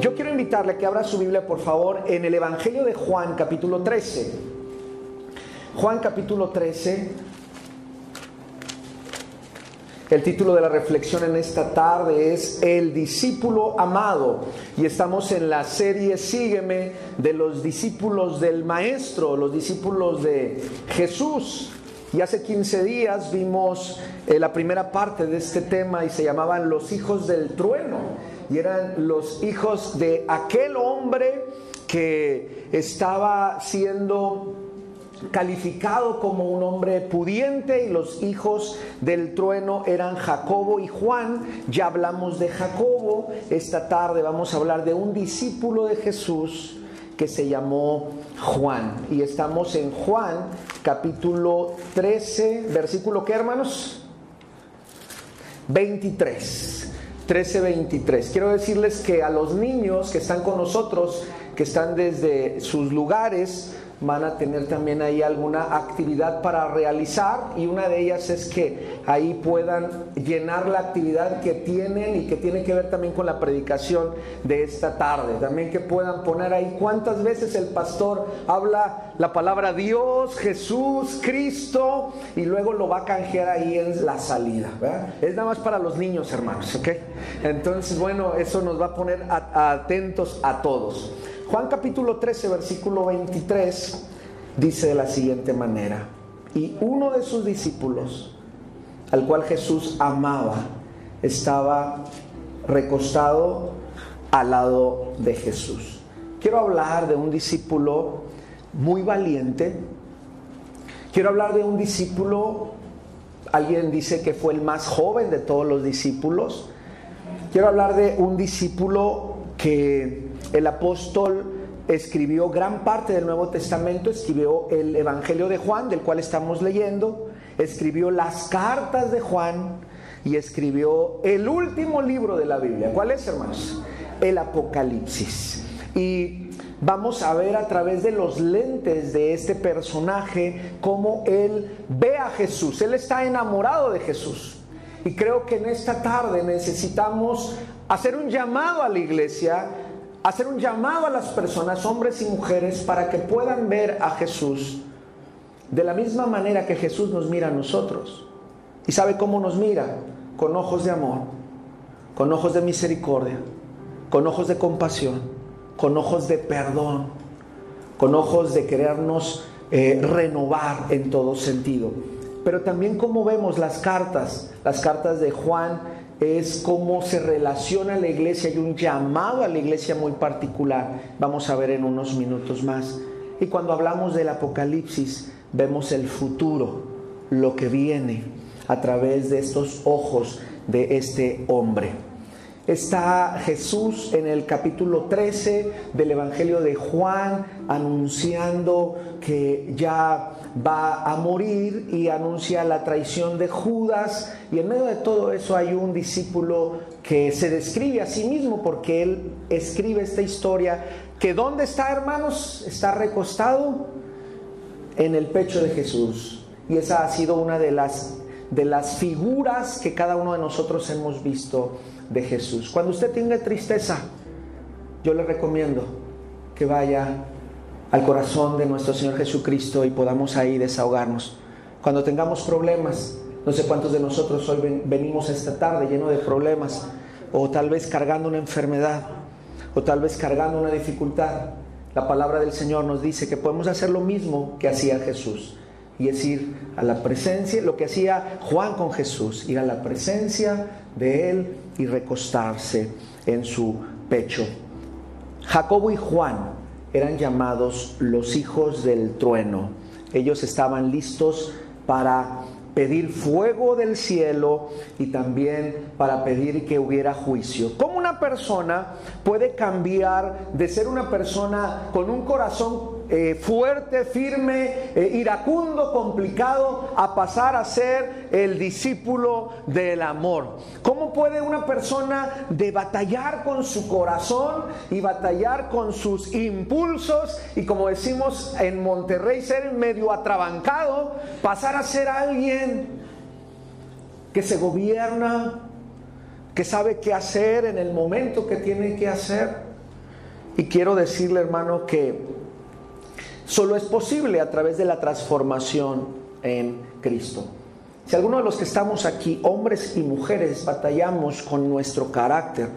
Yo quiero invitarle a que abra su Biblia, por favor, en el Evangelio de Juan, capítulo 13. Juan, capítulo 13. El título de la reflexión en esta tarde es El discípulo amado y estamos en la serie Sígueme de los discípulos del Maestro, los discípulos de Jesús. Y hace 15 días vimos eh, la primera parte de este tema y se llamaban los hijos del trueno. Y eran los hijos de aquel hombre que estaba siendo calificado como un hombre pudiente y los hijos del trueno eran Jacobo y Juan. Ya hablamos de Jacobo. Esta tarde vamos a hablar de un discípulo de Jesús que se llamó Juan. Y estamos en Juan capítulo 13, versículo ¿qué hermanos? 23. 13, 23. Quiero decirles que a los niños que están con nosotros, que están desde sus lugares, van a tener también ahí alguna actividad para realizar y una de ellas es que ahí puedan llenar la actividad que tienen y que tiene que ver también con la predicación de esta tarde. También que puedan poner ahí cuántas veces el pastor habla la palabra Dios, Jesús, Cristo y luego lo va a canjear ahí en la salida. Es nada más para los niños, hermanos, ¿ok? Entonces, bueno, eso nos va a poner atentos a todos. Juan capítulo 13, versículo 23 dice de la siguiente manera, y uno de sus discípulos, al cual Jesús amaba, estaba recostado al lado de Jesús. Quiero hablar de un discípulo muy valiente. Quiero hablar de un discípulo, alguien dice que fue el más joven de todos los discípulos. Quiero hablar de un discípulo que el apóstol escribió gran parte del Nuevo Testamento, escribió el Evangelio de Juan, del cual estamos leyendo, escribió las cartas de Juan y escribió el último libro de la Biblia. ¿Cuál es, hermanos? El Apocalipsis. Y vamos a ver a través de los lentes de este personaje cómo él ve a Jesús. Él está enamorado de Jesús. Y creo que en esta tarde necesitamos hacer un llamado a la iglesia hacer un llamado a las personas, hombres y mujeres, para que puedan ver a Jesús de la misma manera que Jesús nos mira a nosotros. ¿Y sabe cómo nos mira? Con ojos de amor, con ojos de misericordia, con ojos de compasión, con ojos de perdón, con ojos de querernos eh, renovar en todo sentido. Pero también como vemos las cartas, las cartas de Juan, es cómo se relaciona la iglesia y un llamado a la iglesia muy particular. Vamos a ver en unos minutos más. Y cuando hablamos del Apocalipsis, vemos el futuro, lo que viene a través de estos ojos de este hombre está Jesús en el capítulo 13 del Evangelio de Juan anunciando que ya va a morir y anuncia la traición de Judas y en medio de todo eso hay un discípulo que se describe a sí mismo porque él escribe esta historia que ¿dónde está hermanos? Está recostado en el pecho de Jesús y esa ha sido una de las de las figuras que cada uno de nosotros hemos visto de Jesús. Cuando usted tenga tristeza, yo le recomiendo que vaya al corazón de nuestro Señor Jesucristo y podamos ahí desahogarnos. Cuando tengamos problemas, no sé cuántos de nosotros hoy venimos esta tarde lleno de problemas, o tal vez cargando una enfermedad, o tal vez cargando una dificultad. La palabra del Señor nos dice que podemos hacer lo mismo que hacía Jesús y es ir a la presencia, lo que hacía Juan con Jesús, ir a la presencia de Él y recostarse en su pecho. Jacobo y Juan eran llamados los hijos del trueno. Ellos estaban listos para pedir fuego del cielo y también para pedir que hubiera juicio. ¿Cómo una persona puede cambiar de ser una persona con un corazón eh, fuerte, firme, eh, iracundo, complicado, a pasar a ser el discípulo del amor. ¿Cómo puede una persona de batallar con su corazón y batallar con sus impulsos y como decimos en Monterrey, ser medio atrabancado, pasar a ser alguien que se gobierna, que sabe qué hacer en el momento que tiene que hacer? y quiero decirle, hermano, que solo es posible a través de la transformación en Cristo. Si alguno de los que estamos aquí, hombres y mujeres, batallamos con nuestro carácter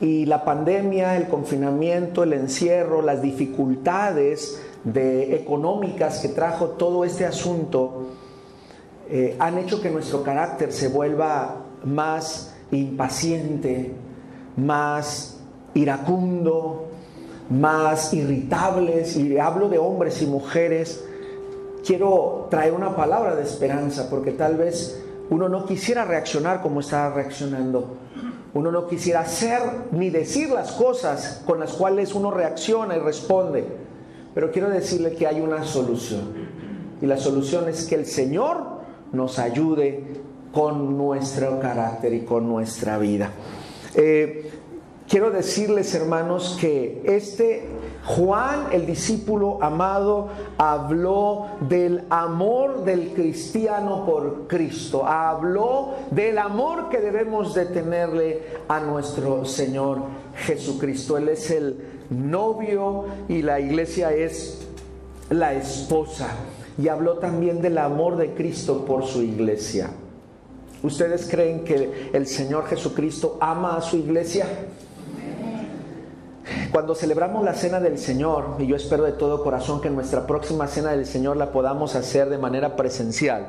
y la pandemia, el confinamiento, el encierro, las dificultades de económicas que trajo todo este asunto, eh, han hecho que nuestro carácter se vuelva más impaciente, más iracundo, más irritables, y hablo de hombres y mujeres, quiero traer una palabra de esperanza, porque tal vez uno no quisiera reaccionar como está reaccionando. Uno no quisiera hacer ni decir las cosas con las cuales uno reacciona y responde. Pero quiero decirle que hay una solución. Y la solución es que el Señor nos ayude con nuestro carácter y con nuestra vida. Eh, quiero decirles, hermanos, que este Juan, el discípulo amado, habló del amor del cristiano por Cristo, habló del amor que debemos de tenerle a nuestro Señor Jesucristo. Él es el novio y la iglesia es la esposa. Y habló también del amor de Cristo por su iglesia. ¿Ustedes creen que el Señor Jesucristo ama a su iglesia? Cuando celebramos la cena del Señor, y yo espero de todo corazón que nuestra próxima cena del Señor la podamos hacer de manera presencial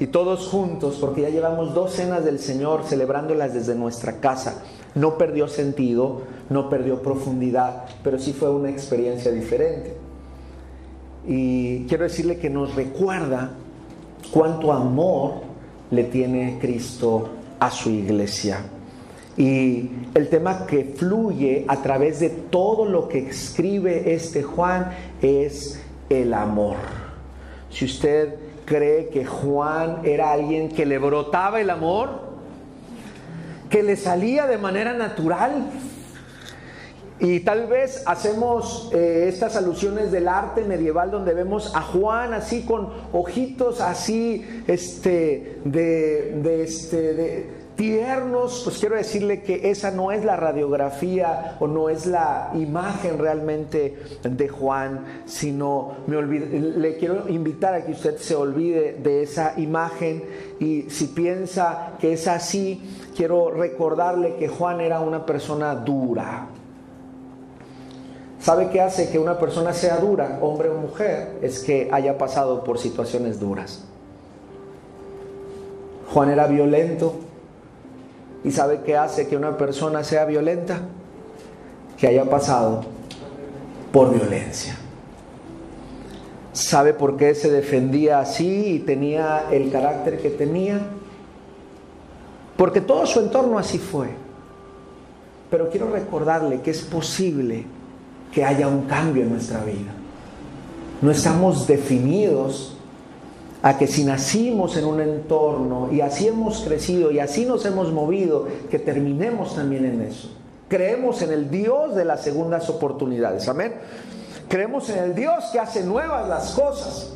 y todos juntos, porque ya llevamos dos cenas del Señor celebrándolas desde nuestra casa. No perdió sentido, no perdió profundidad, pero sí fue una experiencia diferente. Y quiero decirle que nos recuerda cuánto amor le tiene Cristo a su iglesia. Y el tema que fluye a través de todo lo que escribe este Juan es el amor. Si usted cree que Juan era alguien que le brotaba el amor, que le salía de manera natural, y tal vez hacemos eh, estas alusiones del arte medieval donde vemos a Juan así con ojitos así, este, de, de este, de, tiernos, pues quiero decirle que esa no es la radiografía o no es la imagen realmente de Juan, sino me le quiero invitar a que usted se olvide de esa imagen y si piensa que es así, quiero recordarle que Juan era una persona dura. ¿Sabe qué hace que una persona sea dura, hombre o mujer? Es que haya pasado por situaciones duras. Juan era violento, ¿Y sabe qué hace que una persona sea violenta? Que haya pasado por violencia. ¿Sabe por qué se defendía así y tenía el carácter que tenía? Porque todo su entorno así fue. Pero quiero recordarle que es posible que haya un cambio en nuestra vida. No estamos definidos a que si nacimos en un entorno y así hemos crecido y así nos hemos movido, que terminemos también en eso. Creemos en el Dios de las segundas oportunidades, amén. Creemos en el Dios que hace nuevas las cosas.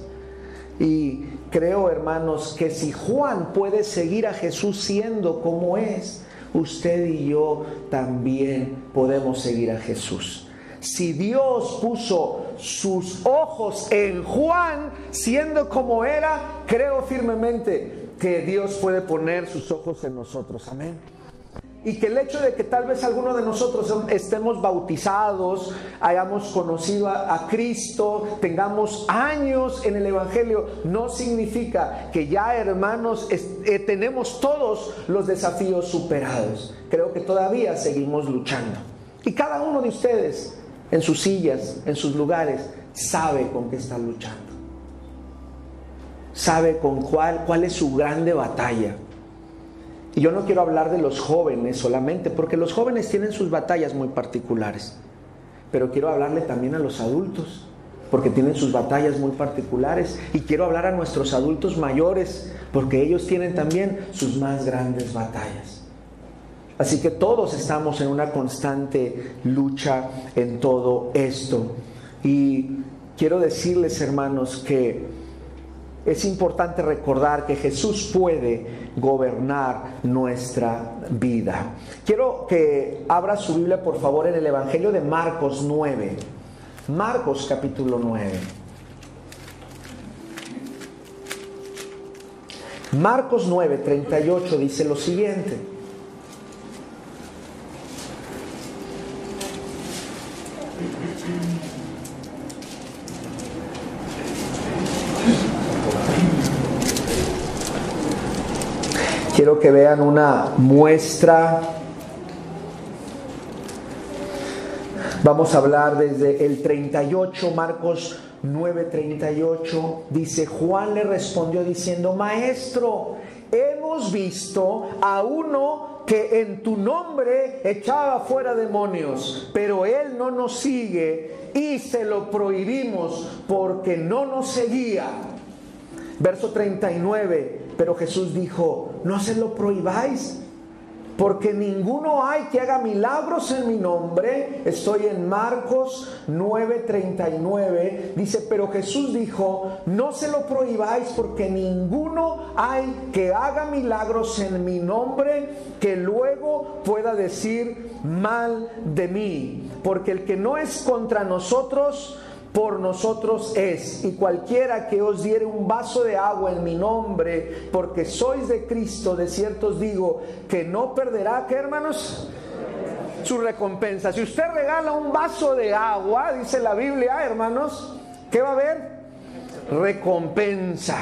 Y creo, hermanos, que si Juan puede seguir a Jesús siendo como es, usted y yo también podemos seguir a Jesús. Si Dios puso sus ojos en Juan, siendo como era, creo firmemente que Dios puede poner sus ojos en nosotros. Amén. Y que el hecho de que tal vez alguno de nosotros estemos bautizados, hayamos conocido a, Cristo, tengamos años en el Evangelio, no significa que ya hermanos eh, tenemos todos los desafíos superados. Creo que todavía seguimos luchando. Y cada uno de ustedes en sus sillas, en sus lugares, sabe con qué está luchando. Sabe con cuál, cuál es su grande batalla. Y yo no quiero hablar de los jóvenes solamente, porque los jóvenes tienen sus batallas muy particulares. Pero quiero hablarle también a los adultos, porque tienen sus batallas muy particulares. Y quiero hablar a nuestros adultos mayores, porque ellos tienen también sus más grandes batallas. Así que todos estamos en una constante lucha en todo esto. Y quiero decirles, hermanos, que es importante recordar que Jesús puede gobernar nuestra vida. Quiero que abra su Biblia, por favor, en el Evangelio de Marcos 9. Marcos capítulo 9. Marcos 9, 38 dice lo siguiente. Quiero que vean una muestra. Vamos a hablar desde el 38, Marcos 9:38. Dice, Juan le respondió diciendo, Maestro, hemos visto a uno que en tu nombre echaba fuera demonios, pero él no nos sigue y se lo prohibimos porque no nos seguía. Verso 39, pero Jesús dijo, no se lo prohibáis, porque ninguno hay que haga milagros en mi nombre. Estoy en Marcos 9:39. Dice, pero Jesús dijo, no se lo prohibáis porque ninguno hay que haga milagros en mi nombre que luego pueda decir mal de mí. Porque el que no es contra nosotros, por nosotros es. Y cualquiera que os diere un vaso de agua en mi nombre, porque sois de Cristo, de cierto os digo, que no perderá, ¿qué hermanos? Su recompensa. Si usted regala un vaso de agua, dice la Biblia, hermanos, ¿qué va a haber? Recompensa.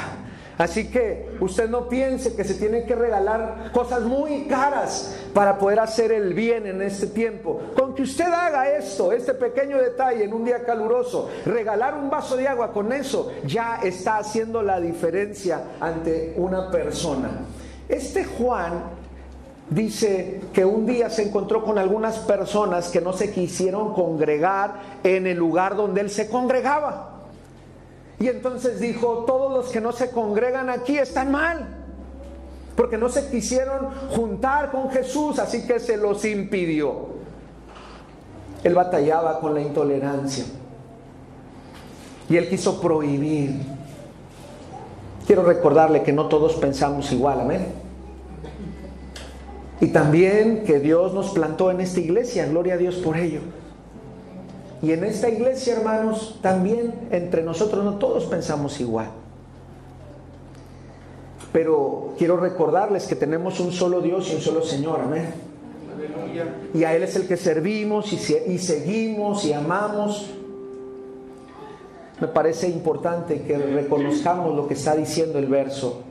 Así que usted no piense que se tiene que regalar cosas muy caras para poder hacer el bien en este tiempo. Con que usted haga esto, este pequeño detalle en un día caluroso, regalar un vaso de agua con eso, ya está haciendo la diferencia ante una persona. Este Juan dice que un día se encontró con algunas personas que no se quisieron congregar en el lugar donde él se congregaba. Y entonces dijo, todos los que no se congregan aquí están mal, porque no se quisieron juntar con Jesús, así que se los impidió. Él batallaba con la intolerancia y él quiso prohibir. Quiero recordarle que no todos pensamos igual, amén. Y también que Dios nos plantó en esta iglesia, gloria a Dios por ello. Y en esta iglesia, hermanos, también entre nosotros no todos pensamos igual. Pero quiero recordarles que tenemos un solo Dios y un solo Señor, amén. Y a Él es el que servimos y, seguimos y amamos. Me parece importante que reconozcamos lo que está diciendo el verso.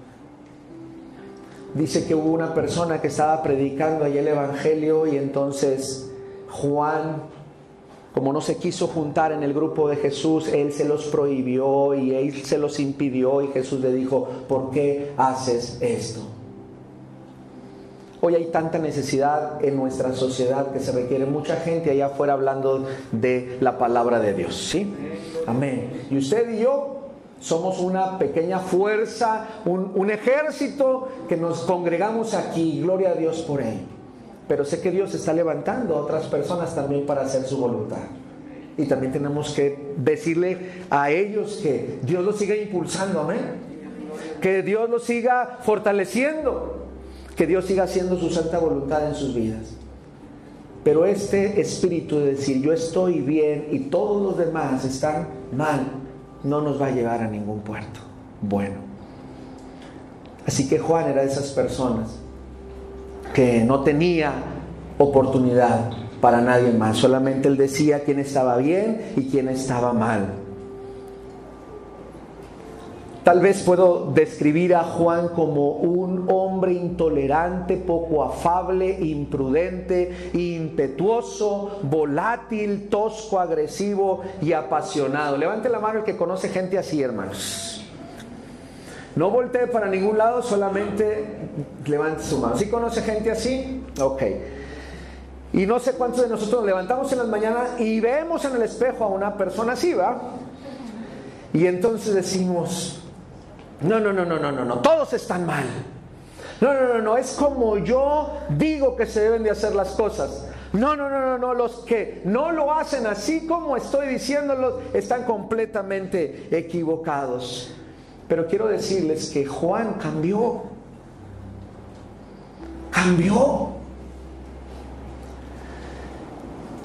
Dice que hubo una persona que estaba predicando ahí el Evangelio y entonces Juan como no se quiso juntar en el grupo de Jesús, Él se los prohibió y Él se los impidió y Jesús le dijo, ¿por qué haces esto? Hoy hay tanta necesidad en nuestra sociedad que se requiere mucha gente allá afuera hablando de la palabra de Dios, ¿sí? Amén. Y usted y yo somos una pequeña fuerza, un, un ejército que nos congregamos aquí, gloria a Dios por él. Pero sé que Dios está levantando a otras personas también para hacer su voluntad. Y también tenemos que decirle a ellos que Dios los siga impulsando, amén. Que Dios los siga fortaleciendo. Que Dios siga haciendo su santa voluntad en sus vidas. Pero este espíritu de decir yo estoy bien y todos los demás están mal, no nos va a llevar a ningún puerto. Bueno. Así que Juan era de esas personas que no tenía oportunidad para nadie más. Solamente él decía quién estaba bien y quién estaba mal. Tal vez puedo describir a Juan como un hombre intolerante, poco afable, imprudente, impetuoso, volátil, tosco, agresivo y apasionado. Levante la mano el que conoce gente así, hermanos. No voltee para ningún lado, solamente levante su mano. ¿Sí conoce gente así? Ok. Y no sé cuántos de nosotros nos levantamos en las mañanas y vemos en el espejo a una persona así, ¿va? Y entonces decimos, no, no, no, no, no, no, no, todos están mal. No, no, no, no, es como yo digo que se deben de hacer las cosas. No, no, no, no, no, los que no lo hacen así como estoy diciéndolo están completamente equivocados. Pero quiero decirles que Juan cambió. Cambió.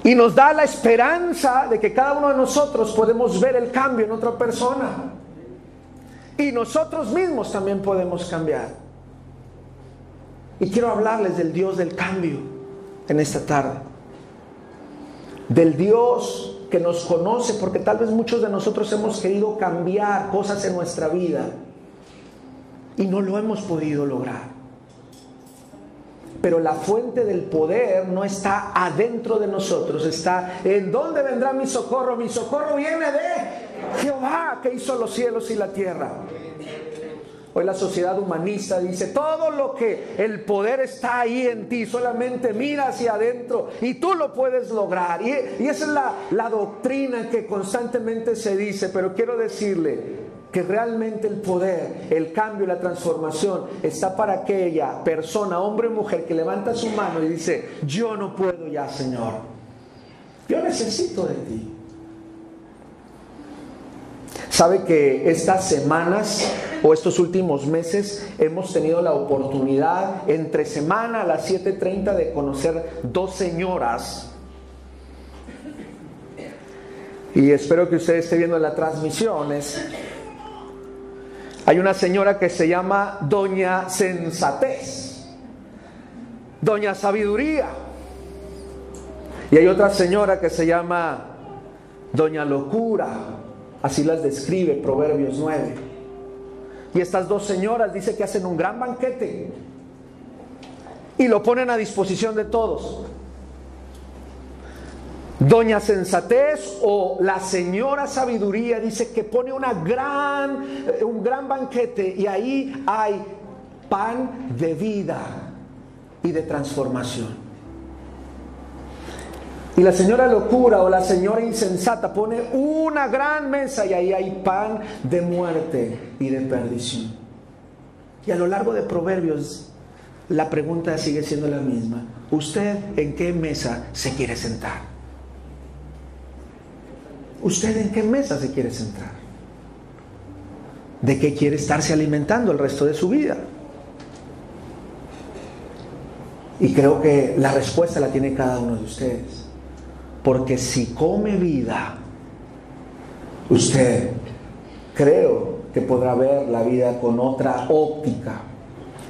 Y nos da la esperanza de que cada uno de nosotros podemos ver el cambio en otra persona. Y nosotros mismos también podemos cambiar. Y quiero hablarles del Dios del cambio en esta tarde. Del Dios que nos conoce, porque tal vez muchos de nosotros hemos querido cambiar cosas en nuestra vida y no lo hemos podido lograr. Pero la fuente del poder no está adentro de nosotros, está en dónde vendrá mi socorro. Mi socorro viene de Jehová que hizo los cielos y la tierra. Hoy la sociedad humanista dice, todo lo que el poder está ahí en ti, solamente mira hacia adentro y tú lo puedes lograr. Y, esa es la, la doctrina que constantemente se dice, pero quiero decirle que realmente el poder, el cambio, la transformación está para aquella persona, hombre o mujer, que levanta su mano y dice, yo no puedo ya, Señor. Yo necesito de ti. Sabe que estas semanas o estos últimos meses hemos tenido la oportunidad entre semana a las 7.30 de conocer dos señoras. Y espero que usted esté viendo las transmisiones. Hay una señora que se llama Doña Sensatez, Doña Sabiduría. Y hay otra señora que se llama Doña Locura. Así las describe Proverbios 9. Y estas dos señoras dice que hacen un gran banquete y lo ponen a disposición de todos. Doña Sensatez o la señora Sabiduría dice que pone una gran, eh, un gran banquete y ahí hay pan de vida y de transformación. Y la señora locura o la señora insensata pone una gran mesa y ahí hay pan de muerte y de perdición. Y a lo largo de Proverbios la pregunta sigue siendo la misma. ¿Usted en qué mesa se quiere sentar? ¿Usted en qué mesa se quiere sentar? ¿De qué quiere estarse alimentando el resto de su vida? Y creo que la respuesta la tiene cada uno de ustedes. Porque si come vida, usted creo que podrá ver la vida con otra óptica.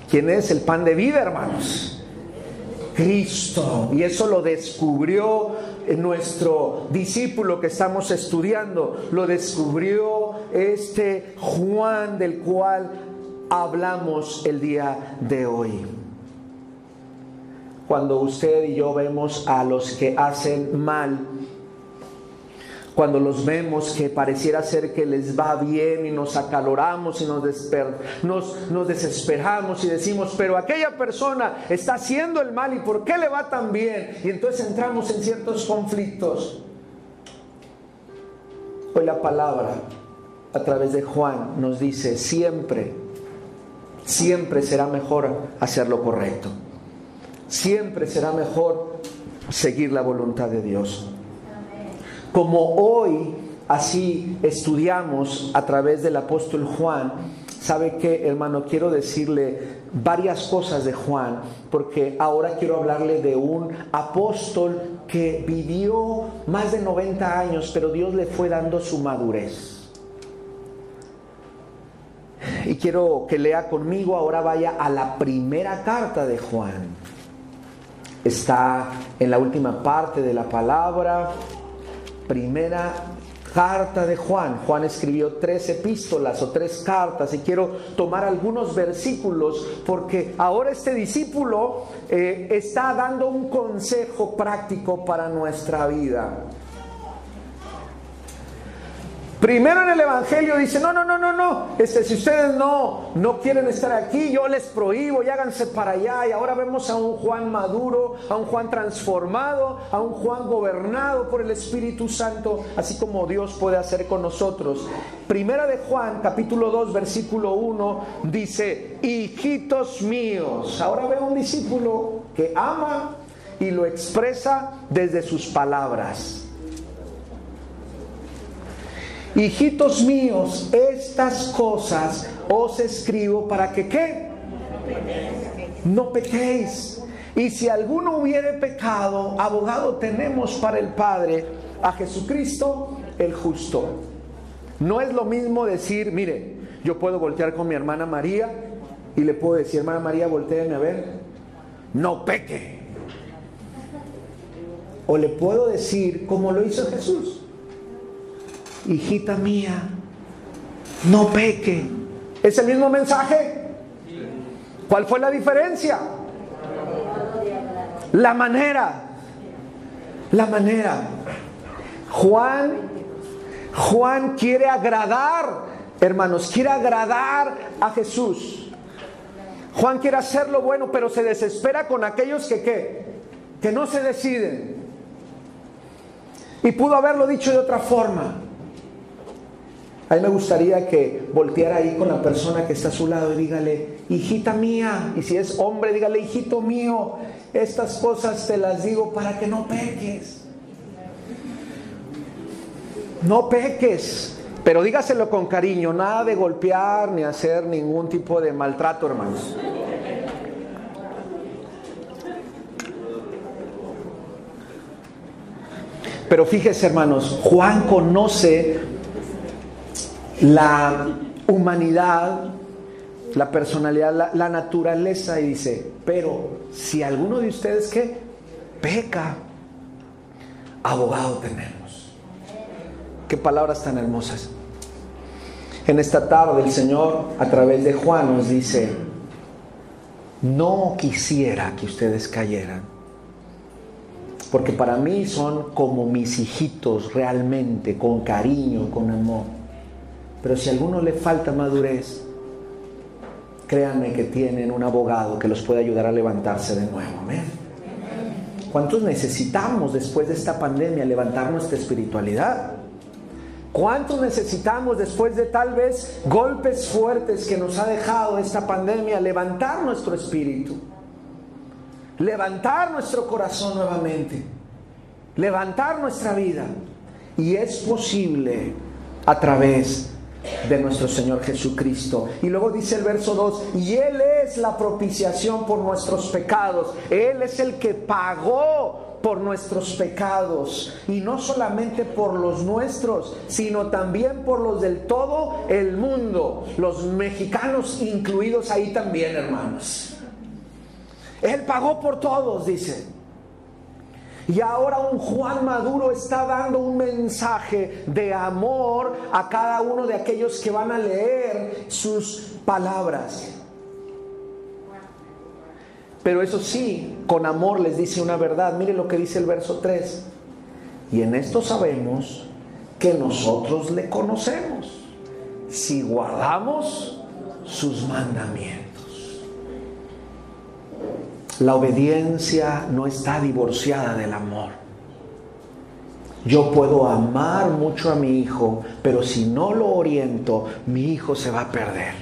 ¿Quién es el pan de vida, hermanos? Cristo. Y eso lo descubrió nuestro discípulo que estamos estudiando. Lo descubrió este Juan del cual hablamos el día de hoy cuando usted y yo vemos a los que hacen mal, cuando los vemos que pareciera ser que les va bien y nos acaloramos y nos, desesperamos y decimos, pero aquella persona está haciendo el mal y ¿por qué le va tan bien? Y entonces entramos en ciertos conflictos. Hoy la palabra a través de Juan nos dice, siempre, siempre será mejor hacer lo correcto siempre será mejor seguir la voluntad de Dios. Como hoy así estudiamos a través del apóstol Juan, ¿sabe qué, hermano? Quiero decirle varias cosas de Juan, porque ahora quiero hablarle de un apóstol que vivió más de 90 años, pero Dios le fue dando su madurez. Y quiero que lea conmigo, ahora vaya a la primera carta de Juan está en la última parte de la palabra, primera carta de Juan. Juan escribió tres epístolas o tres cartas y quiero tomar algunos versículos porque ahora este discípulo eh, está dando un consejo práctico para nuestra vida. Primero en el Evangelio dice, no, no, no, no, no, este, si ustedes no, no quieren estar aquí, yo les prohíbo y háganse para allá. Y ahora vemos a un Juan maduro, a un Juan transformado, a un Juan gobernado por el Espíritu Santo, así como Dios puede hacer con nosotros. Primera de Juan, capítulo 2, versículo 1, dice, hijitos míos. Ahora veo un discípulo que ama y lo expresa desde sus palabras hijitos míos, estas cosas os escribo para que qué? No pequéis. Y si alguno hubiere pecado, abogado tenemos para el Padre a Jesucristo el justo. No es lo mismo decir, mire, yo puedo voltear con mi hermana María y le puedo decir, hermana María, volteame a ver, no peque. O le puedo decir, como lo hizo Jesús, hijita mía, no peque. ¿Es el mismo mensaje? ¿Cuál fue la diferencia? La manera. La manera. Juan, Juan quiere agradar, hermanos, quiere agradar a Jesús. Juan quiere hacer lo bueno, pero se desespera con aquellos que ¿qué? que no se deciden. Y pudo haberlo dicho de otra forma. A mí me gustaría que volteara ahí con la persona que está a su lado y dígale, hijita mía, y si es hombre, dígale, hijito mío, estas cosas te las digo para que no peques. No peques, pero dígaselo con cariño, nada de golpear ni hacer ningún tipo de maltrato, hermanos. Pero fíjese, hermanos, Juan conoce la humanidad, la personalidad, la, naturaleza y dice, pero si alguno de ustedes que peca, abogado tenemos. Qué palabras tan hermosas. En esta tarde el Señor a través de Juan nos dice, no quisiera que ustedes cayeran, porque para mí son como mis hijitos realmente, con cariño, con amor. Pero si a alguno le falta madurez, créanme que tienen un abogado que los puede ayudar a levantarse de nuevo. Amén. ¿Cuántos necesitamos después de esta pandemia levantar nuestra espiritualidad? ¿Cuántos necesitamos después de tal vez golpes fuertes que nos ha dejado esta pandemia levantar nuestro espíritu? Levantar nuestro corazón nuevamente. Levantar nuestra vida. Y es posible a través de nuestro Señor Jesucristo. Y luego dice el verso 2, y Él es la propiciación por nuestros pecados. Él es el que pagó por nuestros pecados. Y no solamente por los nuestros, sino también por los del todo el mundo. Los mexicanos incluidos ahí también, hermanos. Él pagó por todos, dice. Y ahora un Juan Maduro está dando un mensaje de amor a cada uno de aquellos que van a leer sus palabras. Pero eso sí, con amor les dice una verdad. Mire lo que dice el verso 3. Y en esto sabemos que nosotros le conocemos si guardamos sus mandamientos. La obediencia no está divorciada del amor. Yo puedo amar mucho a mi hijo, pero si no lo oriento, mi hijo se va a perder.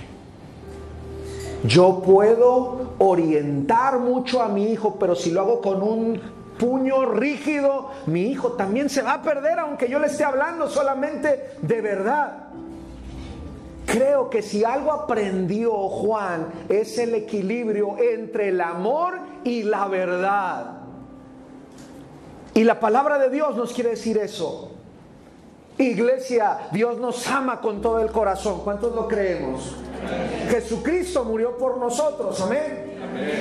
Yo puedo orientar mucho a mi hijo, pero si lo hago con un puño rígido, mi hijo también se va a perder, aunque yo le esté hablando solamente de verdad. Creo que si algo aprendió Juan es el equilibrio entre el amor y la verdad. Y la palabra de Dios nos quiere decir eso. Iglesia, Dios nos ama con todo el corazón. ¿Cuántos lo creemos? Jesucristo murió por nosotros, amén.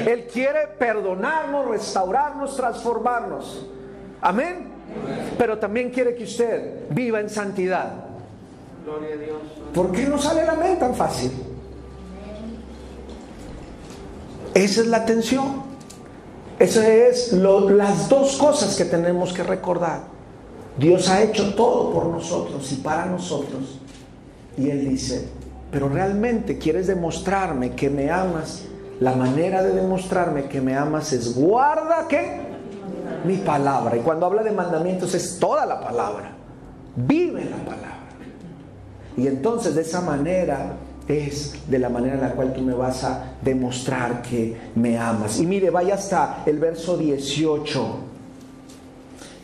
Él quiere perdonarnos, restaurarnos, transformarnos. Amén. Pero también quiere que usted viva en santidad. ¿Por qué no sale la mente tan fácil? Esa es la tensión. Esas es las dos cosas que tenemos que recordar. Dios ha hecho todo por nosotros y para nosotros. Y Él dice, pero realmente quieres demostrarme que me amas. La manera de demostrarme que me amas es guarda que mi palabra. Y cuando habla de mandamientos es toda la palabra. Vive la palabra. Y entonces de esa manera es de la manera en la cual tú me vas a demostrar que me amas. Y mire, vaya hasta el verso 18.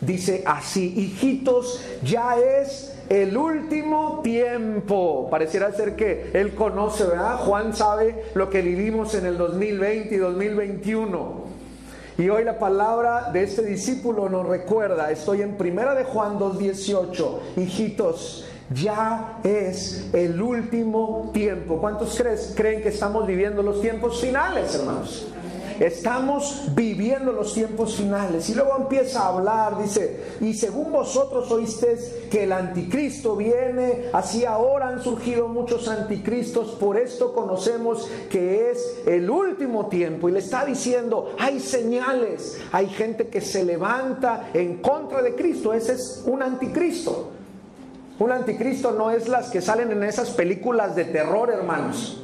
Dice así, hijitos, ya es el último tiempo. Pareciera ser que él conoce, ¿verdad? Juan sabe lo que vivimos en el 2020 y 2021. Y hoy la palabra de este discípulo nos recuerda, estoy en primera de Juan 2:18, hijitos, ya es el último tiempo. ¿Cuántos crees, creen que estamos viviendo los tiempos finales, hermanos? Estamos viviendo los tiempos finales. Y luego empieza a hablar, dice, y según vosotros oísteis que el anticristo viene, así ahora han surgido muchos anticristos, por esto conocemos que es el último tiempo. Y le está diciendo, hay señales, hay gente que se levanta en contra de Cristo, ese es un anticristo. Un anticristo no es las que salen en esas películas de terror, hermanos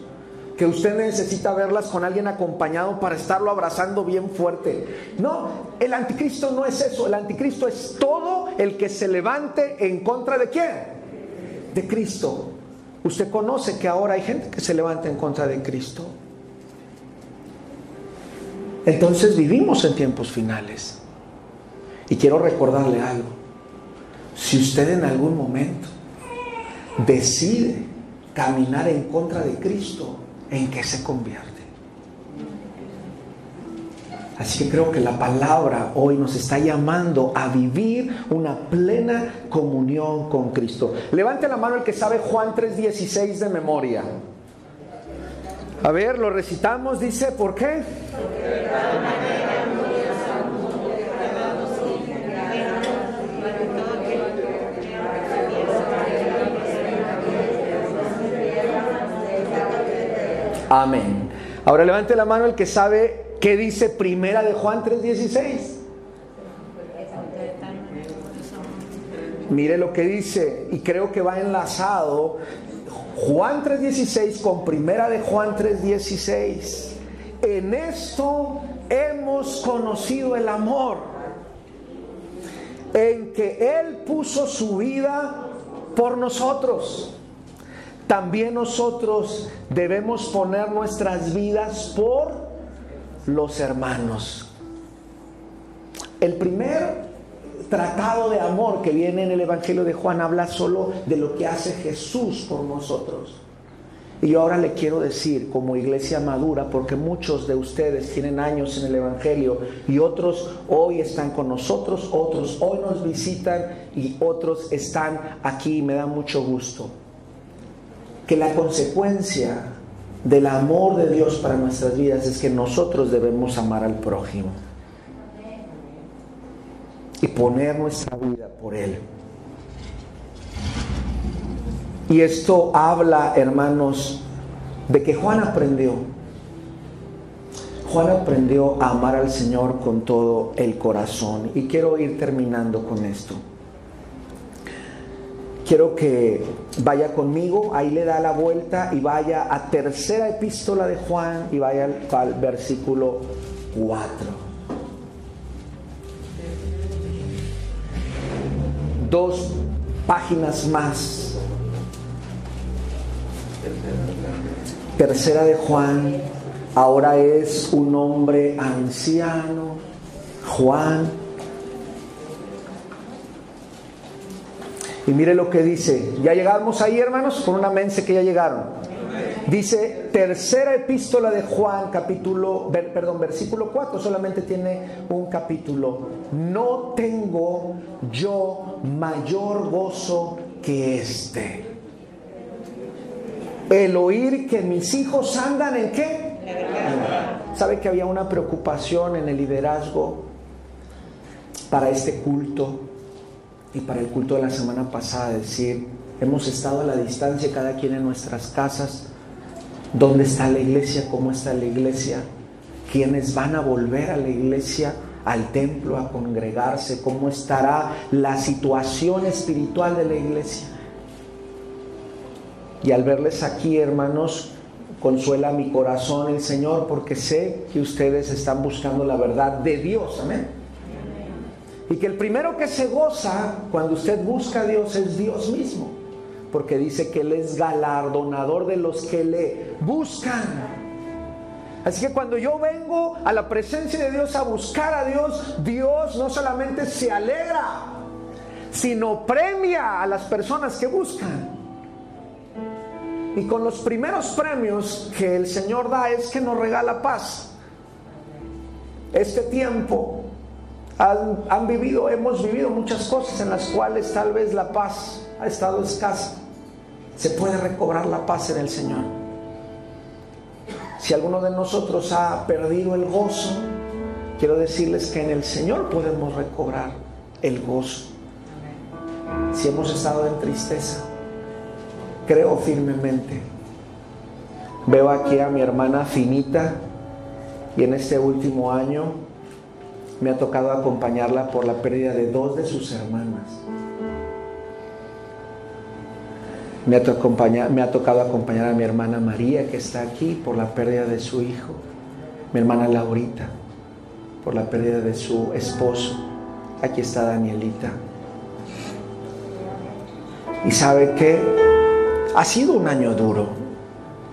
que usted necesita verlas con alguien acompañado para estarlo abrazando bien fuerte. No, el anticristo no es eso, el anticristo es todo el que se levante en contra de quién? De Cristo. Usted conoce que ahora hay gente que se levanta en contra de Cristo. Entonces vivimos en tiempos finales. Y quiero recordarle algo. Si usted en algún momento decide caminar en contra de Cristo, ¿en qué se convierte? Así que creo que la palabra hoy nos está llamando a vivir una plena comunión con Cristo. Levante la mano el que sabe Juan 3:16 de memoria. A ver, lo recitamos, dice, ¿por qué? Amén. Ahora levante la mano el que sabe qué dice Primera de Juan 3:16. Mire lo que dice y creo que va enlazado Juan 3:16 con Primera de Juan 3:16. En esto hemos conocido el amor en que Él puso su vida por nosotros también nosotros debemos poner nuestras vidas por los hermanos. El primer tratado de amor que viene en el Evangelio de Juan habla solo de lo que hace Jesús por nosotros. Y ahora le quiero decir, como iglesia madura, porque muchos de ustedes tienen años en el Evangelio y otros hoy están con nosotros, otros hoy nos visitan y otros están aquí me da mucho gusto que la consecuencia del amor de Dios para nuestras vidas es que nosotros debemos amar al prójimo y poner nuestra vida por Él. Y esto habla, hermanos, de que Juan aprendió. Juan aprendió a amar al Señor con todo el corazón. Y quiero ir terminando con esto quiero que vaya conmigo, ahí le da la vuelta y vaya a tercera epístola de Juan y vaya al, versículo 4. Dos páginas más. Tercera de Juan, ahora es un hombre anciano, Juan Y mire lo que dice. Ya llegamos ahí, hermanos, con una mense que ya llegaron. Dice, tercera epístola de Juan, capítulo, perdón, versículo 4, solamente tiene un capítulo. No tengo yo mayor gozo que este. El oír que mis hijos andan en qué? ¿Sabe que había una preocupación en el liderazgo para este culto? Y para el culto de la semana pasada decir, hemos estado a la distancia cada quien en nuestras casas, ¿dónde está la iglesia? ¿Cómo está la iglesia? ¿Quiénes van a volver a la iglesia? al templo a congregarse, cómo estará la situación espiritual de la iglesia. Y al verles aquí, hermanos, consuela mi corazón el Señor porque sé que ustedes están buscando la verdad de Dios. Amén. Y que el primero que se goza cuando usted busca a Dios es Dios mismo. Porque dice que Él es galardonador de los que le buscan. Así que cuando yo vengo a la presencia de Dios a buscar a Dios, Dios no solamente se alegra, sino premia a las personas que buscan. Y con los primeros premios que el Señor da es que nos regala paz. Este tiempo han, vivido, hemos vivido muchas cosas en las cuales tal vez la paz ha estado escasa. Se puede recobrar la paz en el Señor. Si alguno de nosotros ha perdido el gozo, quiero decirles que en el Señor podemos recobrar el gozo. Si hemos estado en tristeza, creo firmemente. Veo aquí a mi hermana Finita y en este último año me ha tocado acompañarla por la pérdida de dos de sus hermanas. Me ha, me ha, tocado acompañar a mi hermana María, que está aquí, por la pérdida de su hijo. Mi hermana Laurita, por la pérdida de su esposo. Aquí está Danielita. Y sabe que ha sido un año duro.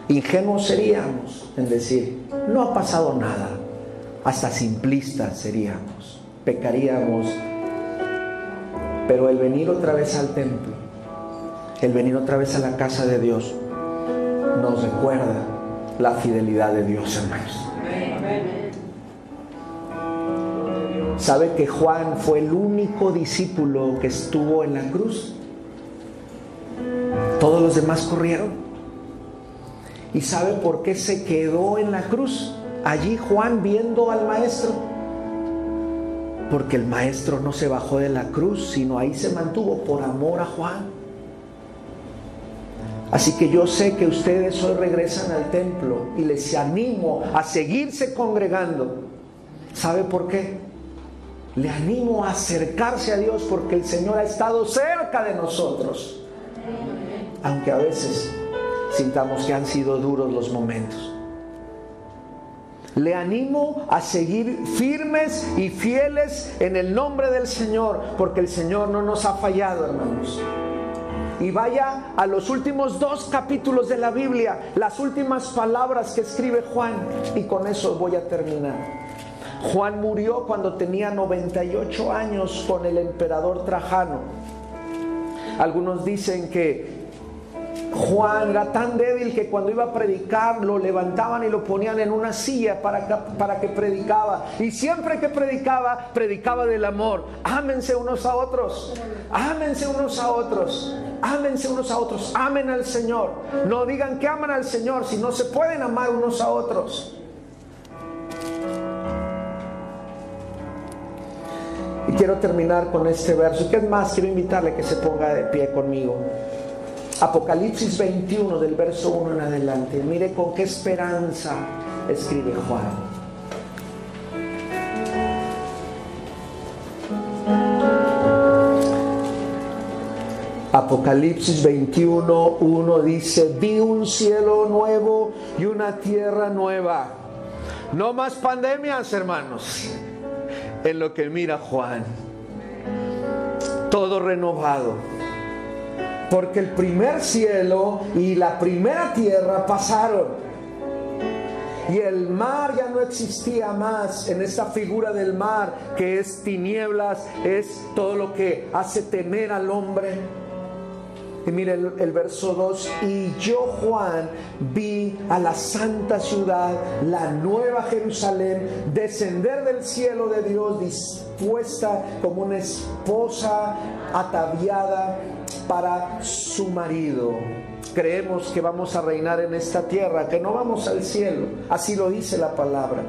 Ingenuos seríamos en decir, no ha pasado nada. Hasta simplistas seríamos. Pecaríamos. Pero el venir otra vez al templo, el venir otra vez a la casa de Dios, nos recuerda la fidelidad de Dios, hermanos. ¿Sabe que Juan fue el único discípulo que estuvo en la cruz? Todos los demás corrieron. ¿Y sabe por qué se quedó en la cruz? Allí Juan viendo al maestro. Porque el maestro no se bajó de la cruz, sino ahí se mantuvo por amor a Juan. Así que yo sé que ustedes hoy regresan al templo y les animo a seguirse congregando. ¿Sabe por qué? Le animo a acercarse a Dios porque el Señor ha estado cerca de nosotros aunque a veces sintamos que han sido duros los momentos. Le animo a seguir firmes y fieles en el nombre del Señor, porque el Señor no nos ha fallado, hermanos. Y vaya a los últimos dos capítulos de la Biblia, las últimas palabras que escribe Juan, y con eso voy a terminar. Juan murió cuando tenía 98 años con el emperador Trajano. Algunos dicen que Juan era tan débil que cuando iba a predicar lo levantaban y lo ponían en una silla para que, para que predicaba. Y siempre que predicaba, predicaba del amor. Ámense unos a otros. Ámense unos a otros. Ámense unos a otros. Amen al Señor. No digan que aman al Señor si no se pueden amar unos a otros. Y quiero terminar con este verso. ¿Y qué es más? Quiero invitarle que se ponga de pie conmigo. Apocalipsis 21 del verso 1 en adelante. Mire con qué esperanza escribe Juan. Apocalipsis 21, 1 dice, vi un cielo nuevo y una tierra nueva. No más pandemias, hermanos, en lo que mira Juan. Todo renovado porque el primer cielo y la primera tierra pasaron. Y el mar ya no existía más en esa figura del mar que es tinieblas, es todo lo que hace temer al hombre. Y mire el, verso 2, y yo Juan vi a la santa ciudad, la nueva Jerusalén, descender del cielo de Dios dispuesta como una esposa ataviada para su marido. Creemos que vamos a reinar en esta tierra, que no vamos al cielo. Así lo dice la palabra.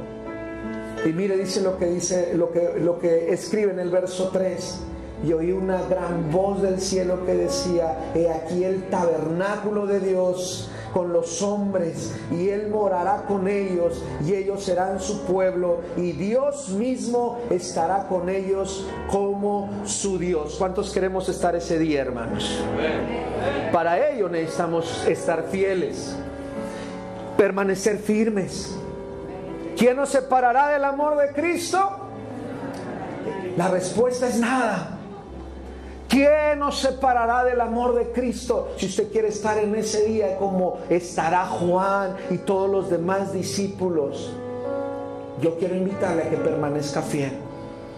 Y mire, dice lo que dice, lo que, lo que escribe en el verso 3 y oí una gran voz del cielo que decía, he aquí el tabernáculo de Dios con los hombres y Él morará con ellos y ellos serán su pueblo y Dios mismo estará con ellos como su Dios. ¿Cuántos queremos estar ese día, hermanos? Para ello necesitamos estar fieles, permanecer firmes. ¿Quién nos separará del amor de Cristo? La respuesta es nada. ¿Quién nos separará del amor de Cristo? Si usted quiere estar en ese día como estará Juan y todos los demás discípulos, yo quiero invitarle a que permanezca fiel,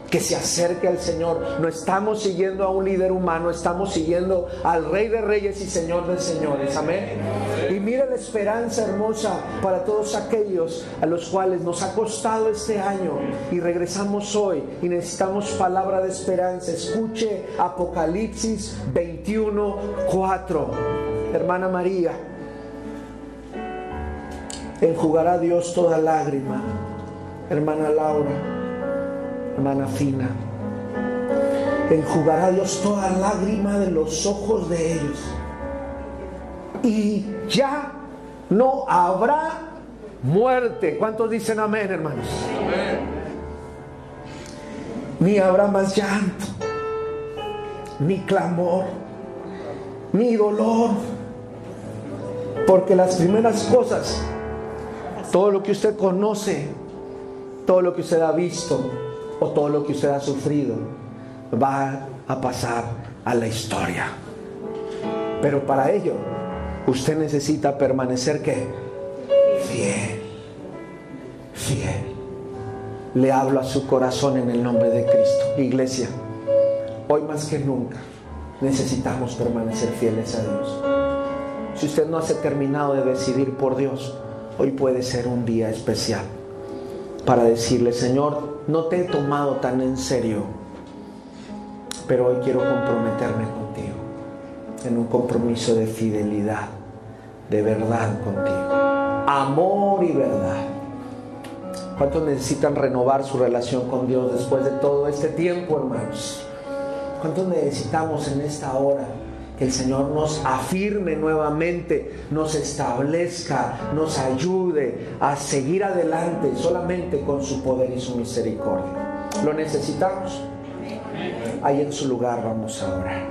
que se acerque al Señor. No estamos siguiendo a un líder humano, estamos siguiendo al Rey de Reyes y Señor de Señores. Amén. Y mira la esperanza hermosa para todos aquellos a los cuales nos ha costado este año y regresamos hoy y necesitamos palabra de esperanza. Escuche Apocalipsis 21, 4. Hermana María, enjugará Dios toda lágrima. Hermana Laura hermana Fina. Enjugará Dios toda lágrima de los ojos de ellos. Y ya no habrá muerte. ¿Cuántos dicen amén, hermanos? Ni habrá más llanto, ni clamor, ni dolor. Porque las primeras cosas, todo lo que usted conoce, todo lo que usted ha visto, o todo lo que usted ha sufrido va a pasar a la historia. Pero para ello, usted necesita permanecer que fiel, fiel. Le hablo a su corazón en el nombre de Cristo. Iglesia, hoy más que nunca necesitamos permanecer fieles a Dios. Si usted no ha terminado de decidir por Dios, hoy puede ser un día especial para decirle, Señor, no te he tomado tan en serio, pero hoy quiero comprometerme contigo, en un compromiso de fidelidad, de verdad contigo, amor y verdad. ¿Cuántos necesitan renovar su relación con Dios después de todo este tiempo, hermanos? ¿Cuántos necesitamos en esta hora? que el Señor nos afirme nuevamente, nos establezca, nos ayude a seguir adelante solamente con su poder y su misericordia. Lo necesitamos. Ahí en su lugar vamos a orar.